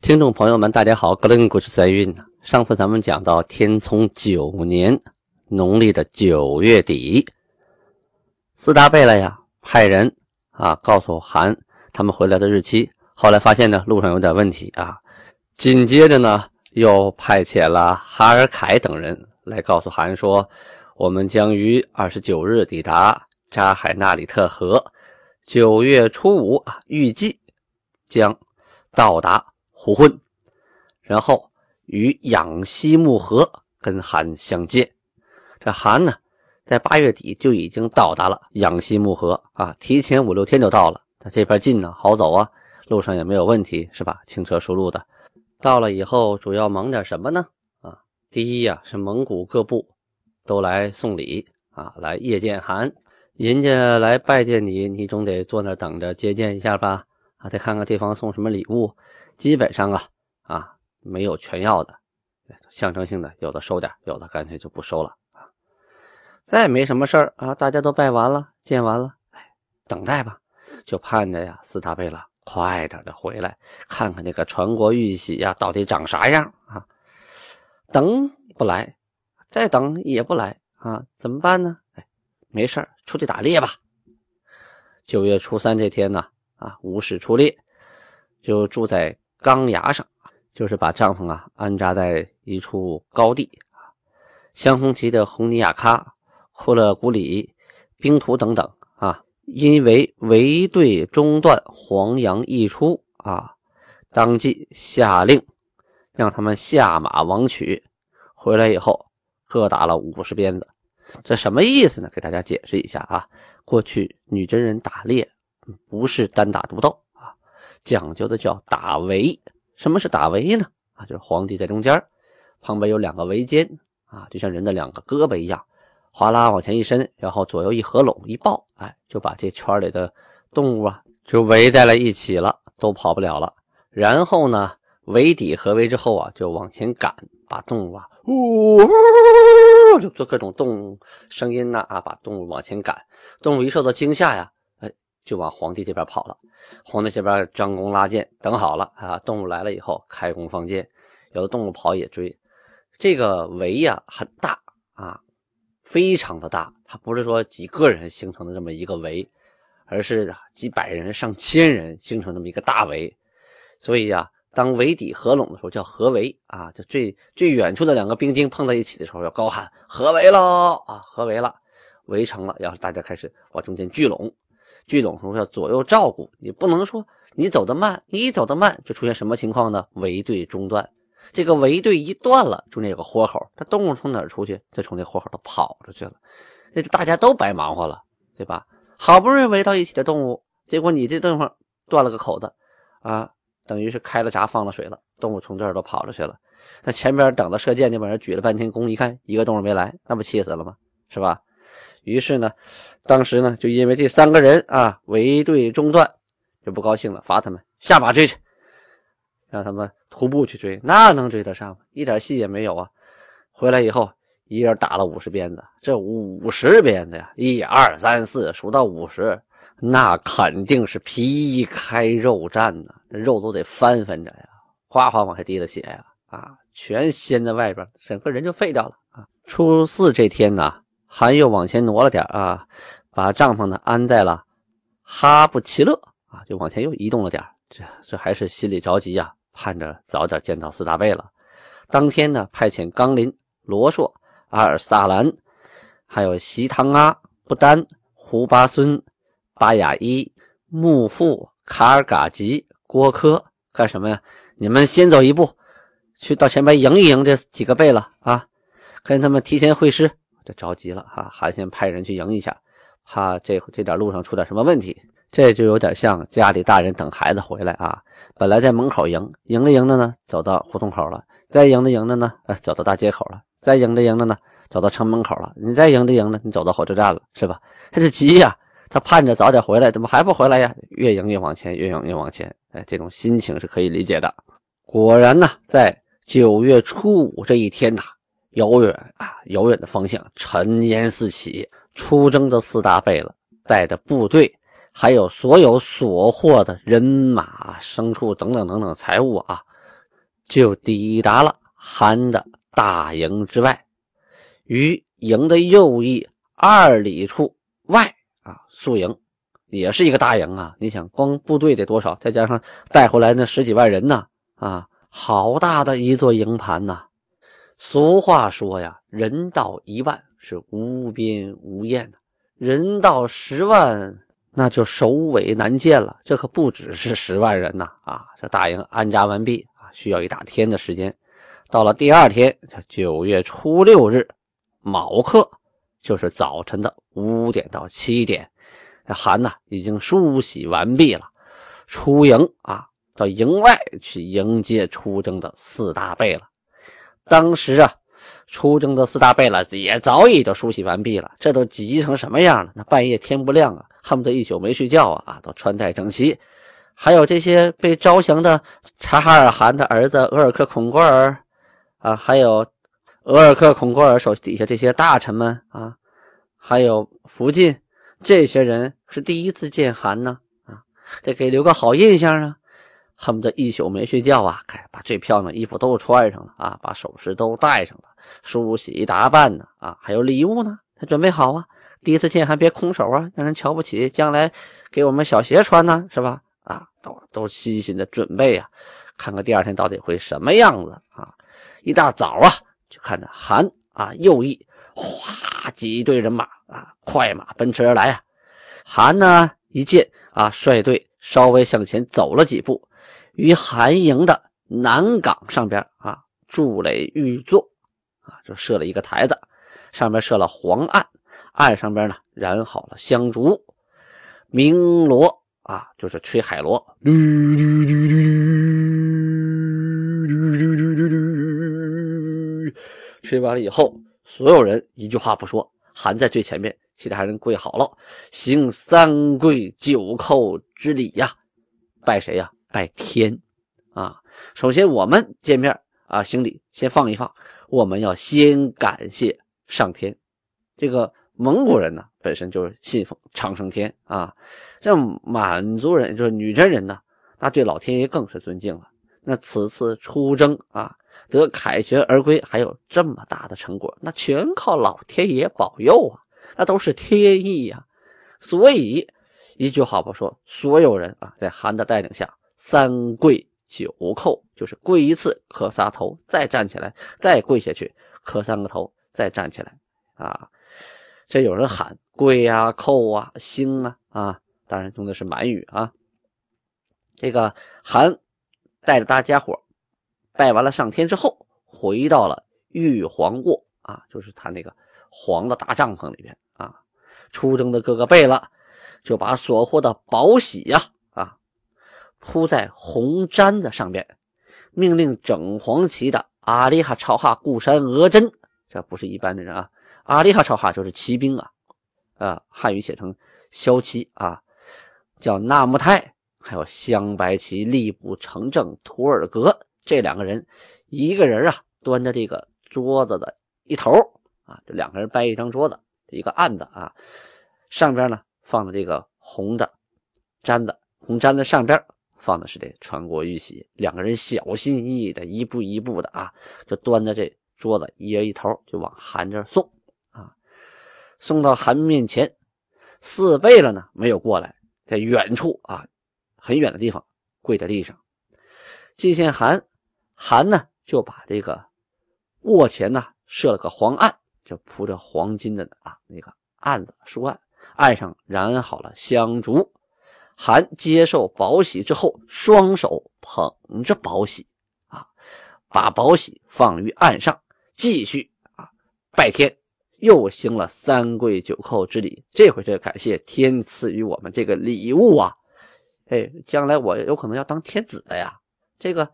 听众朋友们，大家好，格林故事在运。上次咱们讲到天聪九年农历的九月底，四大贝勒呀派人啊告诉韩他们回来的日期。后来发现呢路上有点问题啊，紧接着呢又派遣了哈尔凯等人来告诉韩说，我们将于二十九日抵达扎海纳里特河，九月初五啊预计将到达。胡混，然后与养西木河跟韩相见。这韩呢，在八月底就已经到达了养西木河啊，提前五六天就到了。他这边近呢，好走啊，路上也没有问题，是吧？轻车熟路的。到了以后，主要忙点什么呢？啊，第一呀，是蒙古各部都来送礼啊，来谒见韩。人家来拜见你，你总得坐那等着接见一下吧？啊，再看看对方送什么礼物。基本上啊啊没有全要的，象征性的有的收点，有的干脆就不收了啊。再没什么事儿啊，大家都拜完了，见完了，哎，等待吧，就盼着呀四大贝勒快点的回来，看看这个传国玉玺呀到底长啥样啊。等不来，再等也不来啊，怎么办呢？哎，没事出去打猎吧。九月初三这天呢，啊，无事出猎，就住在。钢牙上，就是把帐篷啊安扎在一处高地啊。镶红旗的红尼亚喀、库勒古里、冰图等等啊，因为围队中断，黄羊一出啊，当即下令让他们下马王取。回来以后各打了五十鞭子，这什么意思呢？给大家解释一下啊。过去女真人打猎不是单打独斗。讲究的叫打围，什么是打围呢？啊，就是皇帝在中间，旁边有两个围肩啊，就像人的两个胳膊一样，哗啦往前一伸，然后左右一合拢一抱，哎，就把这圈里的动物啊就围在了一起了，都跑不了了。然后呢，围底合围之后啊，就往前赶，把动物啊，呜，就做各种动物声音呐啊，把动物往前赶。动物一受到惊吓呀。就往皇帝这边跑了，皇帝这边张弓拉箭等好了啊，动物来了以后开弓放箭，有的动物跑也追。这个围呀很大啊，非常的大，它不是说几个人形成的这么一个围，而是几百人、上千人形成这么一个大围。所以呀，当围底合拢的时候叫合围啊，就最最远处的两个兵丁碰在一起的时候要高喊合围喽啊，合围了，围成了，然后大家开始往中间聚拢。聚拢时候要左右照顾，你不能说你走得慢，你一走得慢就出现什么情况呢？围队中断，这个围队一断了，中间有个豁口，它动物从哪出去？就从那豁口都跑出去了，那大家都白忙活了，对吧？好不容易围到一起的动物，结果你这地方断了个口子，啊，等于是开了闸放了水了，动物从这儿都跑出去了。那前边等着射箭那帮人举了半天弓，一看一个动物没来，那不气死了吗？是吧？于是呢，当时呢，就因为这三个人啊围队中断，就不高兴了，罚他们下马追去，让他们徒步去追，那能追得上吗？一点戏也没有啊！回来以后，一人打了五十鞭子，这五十鞭子呀，一二三四数到五十，那肯定是皮开肉绽呐，肉都得翻翻着呀，哗哗往下滴的血呀，啊，全掀在外边，整个人就废掉了啊！初四这天呢。韩又往前挪了点啊，把帐篷呢安在了哈布齐勒啊，就往前又移动了点这这还是心里着急呀，盼着早点见到四大贝了。当天呢，派遣冈林、罗硕、阿尔萨兰，还有席唐阿、不丹、胡巴孙、巴雅伊、木富、卡尔嘎吉、郭科干什么呀？你们先走一步，去到前面迎一迎这几个贝了啊，跟他们提前会师。这着急了哈，韩先派人去迎一下，怕这这点路上出点什么问题。这就有点像家里大人等孩子回来啊，本来在门口迎，迎着迎着呢，走到胡同口了，再迎着迎着呢，呃，走到大街口了，再迎着迎着呢，走到城门口了，你再迎着迎着，你走到火车站了，是吧？他就急呀，他盼着早点回来，怎么还不回来呀？越迎越往前，越迎越往前，哎，这种心情是可以理解的。果然呢，在九月初五这一天呐，遥远啊，遥远的方向尘烟四起，出征的四大贝勒带着部队。还有所有所获的人马、牲畜等等等等财物啊，就抵达了韩的大营之外，于营的右翼二里处外啊宿营，也是一个大营啊。你想，光部队得多少？再加上带回来那十几万人呢啊，好大的一座营盘呐！俗话说呀，人到一万是无边无厌的，人到十万。那就首尾难见了。这可不只是十万人呐！啊，这大营安扎完毕啊，需要一大天的时间。到了第二天，九月初六日卯刻，就是早晨的五点到七点，这韩呢已经梳洗完毕了，出营啊，到营外去迎接出征的四大贝了。当时啊。出征的四大贝勒也早已都梳洗完毕了，这都急成什么样了？那半夜天不亮啊，恨不得一宿没睡觉啊！啊，都穿戴整齐。还有这些被招降的察哈尔汗的儿子额尔克孔郭尔啊，还有额尔克孔郭尔手底下这些大臣们啊，还有福晋这些人是第一次见韩呢啊，得给留个好印象啊！恨不得一宿没睡觉啊，哎，把最漂亮的衣服都穿上了啊，把首饰都戴上了。梳洗打扮呢啊，还有礼物呢，他准备好啊。第一次见还别空手啊，让人瞧不起。将来给我们小鞋穿呢，是吧？啊，都都细心的准备啊，看看第二天到底会什么样子啊。一大早啊，就看着韩啊右翼哗几队人马啊，快马奔驰而来啊。韩呢一见啊，率队稍微向前走了几步，于韩营的南岗上边啊筑垒玉座。啊，就设了一个台子，上面设了黄案，案上边呢燃好了香烛，鸣锣啊，就是吹海螺，吹完了以后，所有人一句话不说，喊在最前面，其他人跪好了，行三跪九叩之礼呀，拜谁呀？拜天啊！首先我们见面啊，行礼先放一放。我们要先感谢上天，这个蒙古人呢本身就是信奉长生天啊，这满族人就是女真人呢，那对老天爷更是尊敬了。那此次出征啊，得凯旋而归，还有这么大的成果，那全靠老天爷保佑啊，那都是天意呀。所以一句话不说，所有人啊，在韩的带领下，三跪。九叩就是跪一次磕仨头，再站起来，再跪下去磕三个头，再站起来啊！这有人喊跪呀、叩啊、兴啊啊！当然用的是满语啊。这个韩带着大家伙拜完了上天之后，回到了玉皇过啊，就是他那个黄的大帐篷里边啊。出征的各个贝勒就把所获的宝玺呀。铺在红毡子上边，命令整黄旗的阿里哈朝哈固山额真，这不是一般的人啊！阿里哈朝哈就是骑兵啊，啊，汉语写成骁骑啊，叫纳木泰，还有镶白旗吏部承正图尔格这两个人，一个人啊端着这个桌子的一头啊，这两个人掰一张桌子，一个案子啊，上边呢放着这个红的毡子，红毡子上边。放的是这传国玉玺，两个人小心翼翼的，一步一步的啊，就端着这桌子一人一头，就往韩这送啊。送到韩面前，四贝勒呢没有过来，在远处啊，很远的地方跪在地上。进献韩，韩呢就把这个卧前呢设了个黄案，就铺着黄金的啊那个案子书案，案上燃好了香烛。韩接受宝玺之后，双手捧着宝玺，啊，把宝玺放于案上，继续啊拜天，又行了三跪九叩之礼。这回是感谢天赐予我们这个礼物啊！哎，将来我有可能要当天子的呀。这个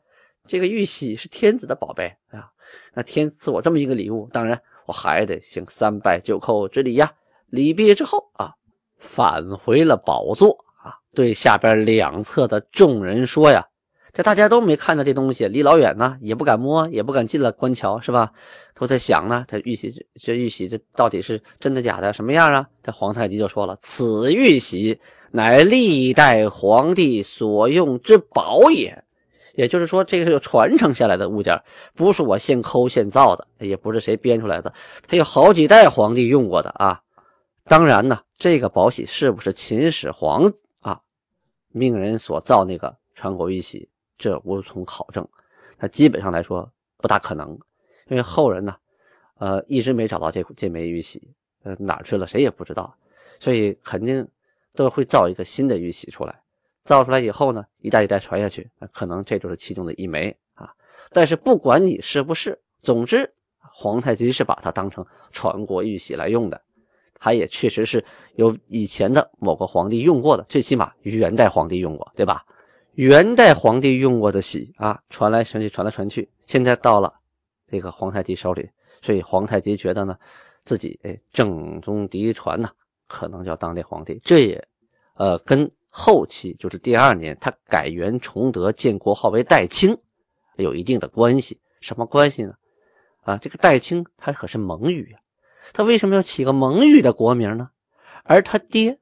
这个玉玺是天子的宝贝啊，那天赐我这么一个礼物，当然我还得行三拜九叩之礼呀。礼毕之后啊，返回了宝座啊，对下边两侧的众人说呀。这大家都没看到这东西，离老远呢，也不敢摸，也不敢进了官桥，是吧？都在想呢，这玉玺，这玉玺，这到底是真的假的？什么样啊？这皇太极就说了：“此玉玺乃历代皇帝所用之宝也。”也就是说，这个是传承下来的物件，不是我现抠现造的，也不是谁编出来的，它有好几代皇帝用过的啊。当然呢，这个宝玺是不是秦始皇命人所造那个传国玉玺？这无从考证，那基本上来说不大可能，因为后人呢，呃，一直没找到这这枚玉玺，呃，哪去了谁也不知道，所以肯定都会造一个新的玉玺出来。造出来以后呢，一代一代传下去，那可能这就是其中的一枚啊。但是不管你是不是，总之皇太极是把它当成传国玉玺来用的，他也确实是有以前的某个皇帝用过的，最起码元代皇帝用过，对吧？元代皇帝用过的玺啊，传来传去，传来传去，现在到了这个皇太极手里，所以皇太极觉得呢，自己哎正宗嫡传呢，可能叫当这皇帝。这也呃跟后期就是第二年他改元崇德，建国号为代清，有一定的关系。什么关系呢？啊，这个代清他可是蒙语啊，他为什么要起个蒙语的国名呢？而他爹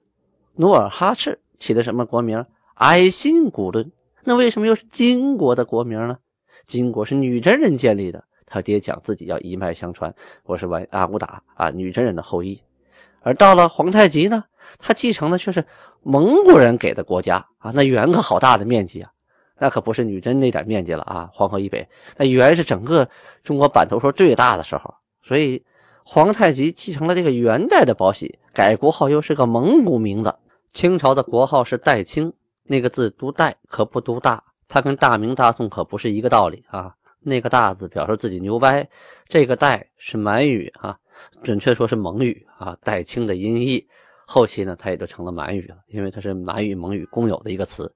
努尔哈赤起的什么国名？爱新古伦，那为什么又是金国的国名呢？金国是女真人建立的，他爹讲自己要一脉相传，我是完阿骨打啊，女真人的后裔。而到了皇太极呢，他继承的却是蒙古人给的国家啊，那元可好大的面积啊，那可不是女真那点面积了啊，黄河以北，那元是整个中国版图说最大的时候，所以皇太极继承了这个元代的宝玺，改国号又是个蒙古名字，清朝的国号是代清。那个字读“代”，可不读“大”，它跟大明大宋可不是一个道理啊。那个“大”字表示自己牛掰，这个“代”是满语啊，准确说是蒙语啊，代清的音译。后期呢，它也就成了满语了，因为它是满语、蒙语共有的一个词。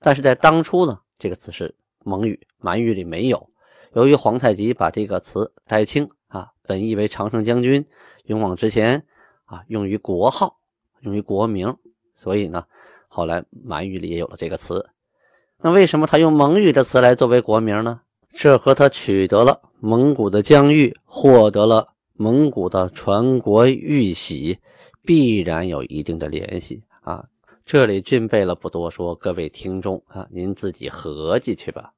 但是在当初呢，这个词是蒙语、满语里没有。由于皇太极把这个词“代清”，本意为常胜将军，勇往直前啊，用于国号，用于国名，所以呢。后来满语里也有了这个词，那为什么他用蒙语的词来作为国名呢？这和他取得了蒙古的疆域，获得了蒙古的传国玉玺，必然有一定的联系啊！这里俊贝了不多说，各位听众啊，您自己合计去吧。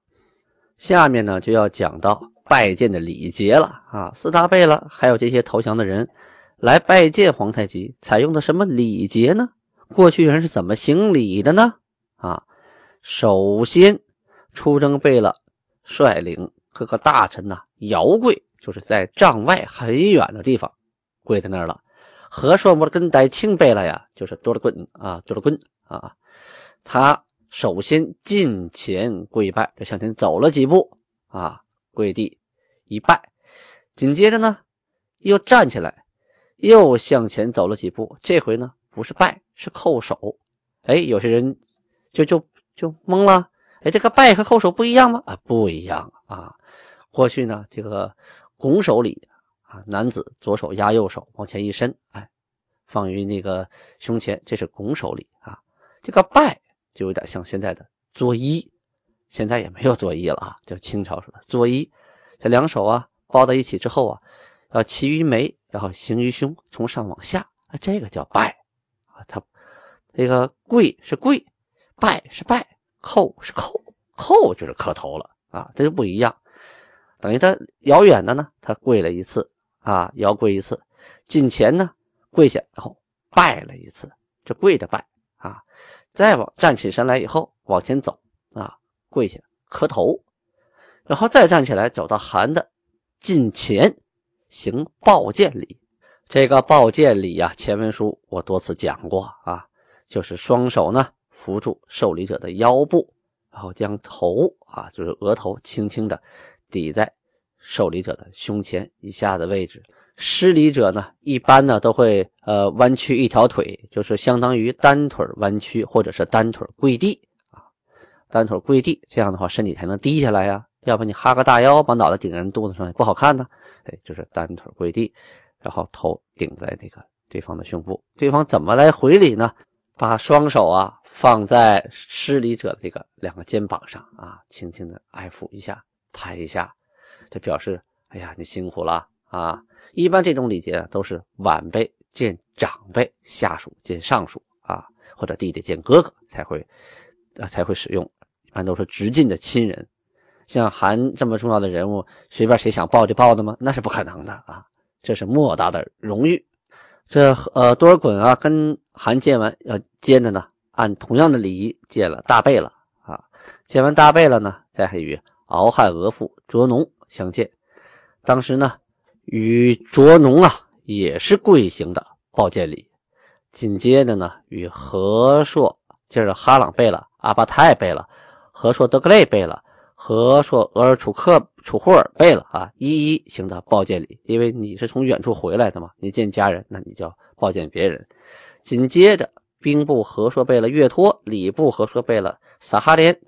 下面呢就要讲到拜见的礼节了啊！四大贝勒还有这些投降的人来拜见皇太极，采用的什么礼节呢？过去人是怎么行礼的呢？啊，首先出征贝勒率领各个大臣呐，摇跪，就是在帐外很远的地方跪在那儿了。和硕摩跟代清贝勒呀，就是多了棍啊，多了棍啊，他首先近前跪拜，就向前走了几步啊，跪地一拜，紧接着呢，又站起来，又向前走了几步，这回呢。不是拜，是叩首。哎，有些人就就就懵了。哎，这个拜和叩首不一样吗？啊，不一样啊。过去呢，这个拱手礼啊，男子左手压右手往前一伸，哎，放于那个胸前，这是拱手礼啊。这个拜就有点像现在的作揖，现在也没有作揖了啊，就清朝说的作揖。这两手啊抱在一起之后啊，要齐于眉，然后行于胸，从上往下，啊，这个叫拜啊。他这个跪是跪，拜是拜，叩是叩，叩就是磕头了啊，这就不一样。等于他遥远的呢，他跪了一次啊，遥跪一次；近前呢，跪下然后拜了一次，这跪着拜啊。再往站起身来以后往前走，跪下磕头，然后再站起来走到函的近前行抱剑礼。这个抱剑礼呀，前文书我多次讲过啊，就是双手呢扶住受礼者的腰部，然后将头啊，就是额头轻轻的抵在受礼者的胸前以下的位置，失礼者呢，一般呢都会呃弯曲一条腿，就是相当于单腿弯曲，或者是单腿跪地，单腿跪地，这样的话身体才能低下来呀。要不你哈个大腰，把脑袋顶在人肚子上也不好看呢。哎，就是单腿跪地，然后头顶在那个对方的胸部。对方怎么来回礼呢？把双手啊放在施礼者这个两个肩膀上啊，轻轻的爱抚一下，拍一下，这表示哎呀你辛苦了啊。一般这种礼节都是晚辈见长辈，下属见上属啊，或者弟弟见哥哥才会啊才会使用。一般都是直近的亲人，像韩这么重要的人物，随便谁想抱就抱的吗？那是不可能的啊！这是莫大的荣誉。这呃多尔衮啊，跟韩见完要接着呢，按同样的礼仪见了大贝勒啊，见完大贝勒呢，再与敖汉额驸卓农相见。当时呢。与卓农啊，也是贵行的抱见礼。紧接着呢，与和硕，就是哈朗贝勒、阿巴泰贝勒、和硕德格雷贝勒、和硕额尔楚克楚霍尔贝勒啊，一一行的抱见礼。因为你是从远处回来的嘛，你见家人，那你就要抱见别人。紧接着，兵部和硕贝勒岳托、礼部和硕贝勒撒哈连，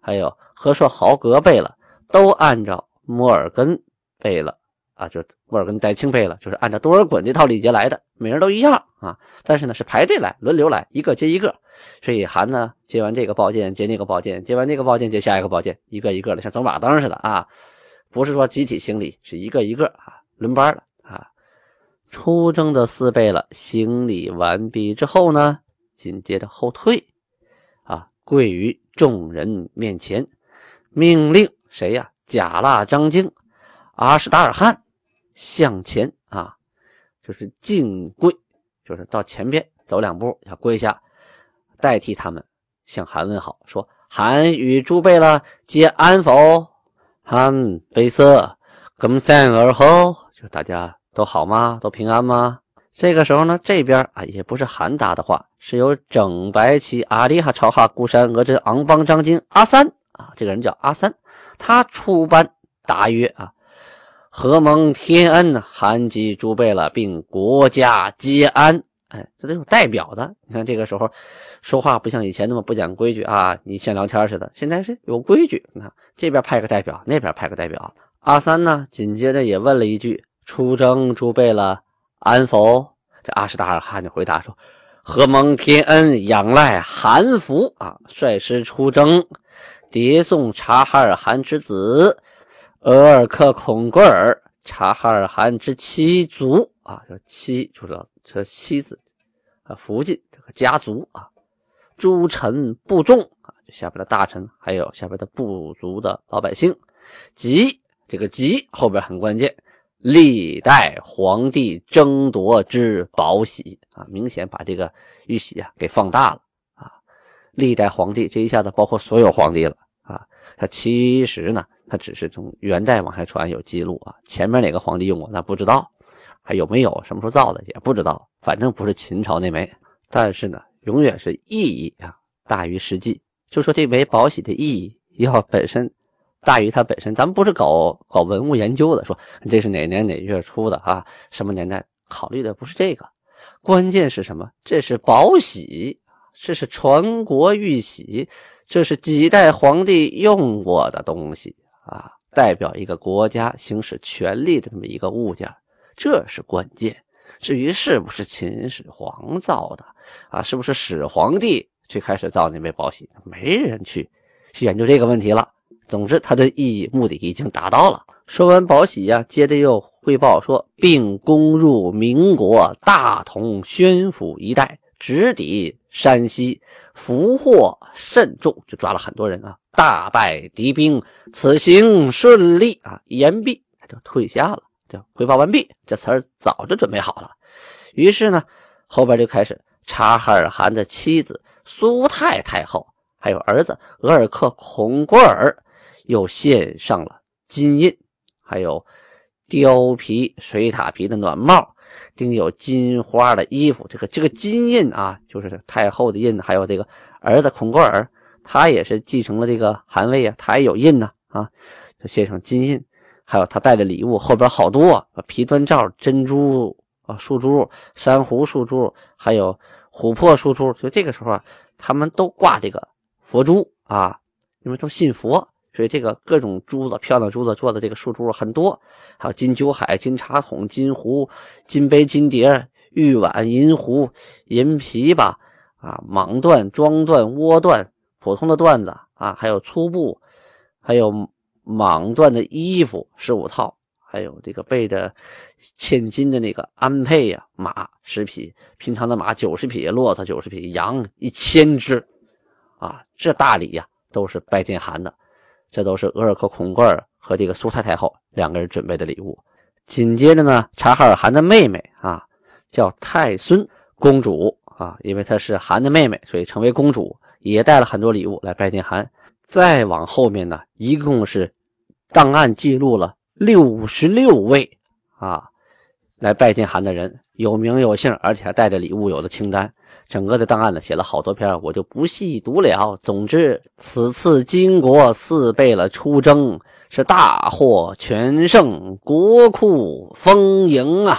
还有和硕豪格贝勒，都按照摩尔根贝勒。啊，就是莫尔根戴钦贝勒，就是按照多尔衮这套礼节来的，每人都一样啊。但是呢，是排队来，轮流来，一个接一个。所以韩呢接完这个宝剑，接那个宝剑，接完那个宝剑，接下一个宝剑，一个一个的，像走马灯似的啊。不是说集体行礼，是一个一个啊，轮班的啊。出征的四贝勒行礼完毕之后呢，紧接着后退啊，跪于众人面前，命令谁呀？贾腊、张京、阿史达尔汗。向前啊，就是进跪，就是到前边走两步要跪下，代替他们向韩问好，说：“韩与诸贝勒皆安否？”韩悲色，更三而后，就大家都好吗？都平安吗？这个时候呢，这边啊也不是韩答的话，是由整白旗阿里哈朝哈孤山额真昂邦张金阿三啊，这个人叫阿三，他出班答曰啊。何蒙天恩，韩及诸贝勒，并国家皆安。哎，这都有代表的。你看这个时候说话不像以前那么不讲规矩啊，你像聊天似的。现在是有规矩。你看这边派个代表，那边派个代表。阿三呢，紧接着也问了一句：“出征诸贝勒安否？”这阿什达尔汗就回答说：“何蒙天恩，仰赖韩福啊，率师出征，迭送察哈尔汗之子。”额尔克孔格尔察哈尔汗之妻族啊，这妻就是这妻子啊，福晋这个家族啊，诸臣部众啊，下边的大臣，还有下边的部族的老百姓，及这个及后边很关键，历代皇帝争夺之宝玺啊，明显把这个玉玺啊给放大了啊，历代皇帝这一下子包括所有皇帝了啊，他其实呢。他只是从元代往下传有记录啊，前面哪个皇帝用过那不知道，还有没有什么时候造的也不知道，反正不是秦朝那枚。但是呢，永远是意义啊大于实际。就说这枚宝玺的意义要本身大于它本身，咱们不是搞搞文物研究的，说这是哪年哪月出的啊，什么年代？考虑的不是这个，关键是什么？这是宝玺，这是传国玉玺，这是几代皇帝用过的东西。啊，代表一个国家行使权力的这么一个物件，这是关键。至于是不是秦始皇造的啊，是不是始皇帝最开始造那枚宝玺，没人去去研究这个问题了。总之，它的意义目的已经达到了。说完宝玺呀，接着又汇报说，并攻入民国大同宣府一带，直抵山西，俘获甚众，就抓了很多人啊。大败敌兵，此行顺利啊！言毕，他就退下了。就汇报完毕，这词儿早就准备好了。于是呢，后边就开始察哈尔汗的妻子苏太太后，还有儿子额尔克孔果尔，又献上了金印，还有貂皮、水獭皮的暖帽，钉有金花的衣服。这个这个金印啊，就是太后的印，还有这个儿子孔果尔。他也是继承了这个汗位啊，他也有印呢啊，就献上金印，还有他带的礼物后边好多皮端罩、珍珠啊、树珠、珊瑚树珠，还有琥珀树珠。所以这个时候啊，他们都挂这个佛珠啊，因为都信佛，所以这个各种珠子、漂亮珠子做的这个树珠很多，还有金酒海、金茶桶、金壶、金杯、金碟、玉碗、银壶、银琵琶啊、蟒缎、装缎、窝缎、普通的缎子啊，还有粗布，还有。蟒缎的衣服十五套，还有这个备的千金的那个鞍辔呀，马十匹，平常的马九十匹，骆驼九十匹，羊一千只，啊，这大礼呀，都是拜见韩的，这都是额尔克孔贵儿和这个苏太太后两个人准备的礼物。紧接着呢，察哈尔汗的妹妹啊，叫太孙公主啊，因为她是汗的妹妹，所以成为公主，也带了很多礼物来拜见汗。再往后面呢，一共是档案记录了六十六位啊，来拜见韩的人，有名有姓，而且还带着礼物有的清单。整个的档案呢，写了好多篇，我就不细读了。总之，此次金国四贝勒出征，是大获全胜，国库丰盈啊。